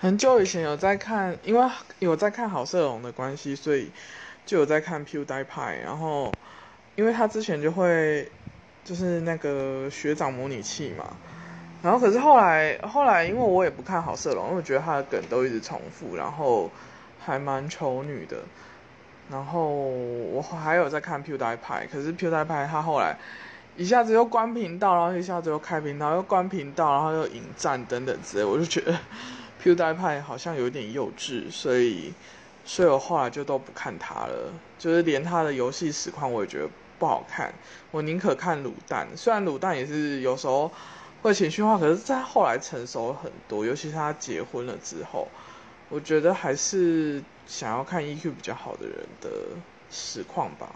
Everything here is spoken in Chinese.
很久以前有在看，因为有在看好色龙的关系，所以就有在看 PewDiePie。然后，因为他之前就会就是那个学长模拟器嘛。然后可是后来后来，因为我也不看好色龙，因为我觉得他的梗都一直重复，然后还蛮丑女的。然后我还有在看 PewDiePie，可是 PewDiePie 他后来一下子又关频道，然后一下子又开频道，又关频道，然后又引战等等之类，我就觉得。Pu 带派好像有点幼稚，所以，所以我后来就都不看他了。就是连他的游戏实况我也觉得不好看，我宁可看卤蛋。虽然卤蛋也是有时候会情绪化，可是在后来成熟很多，尤其是他结婚了之后，我觉得还是想要看 EQ 比较好的人的实况吧。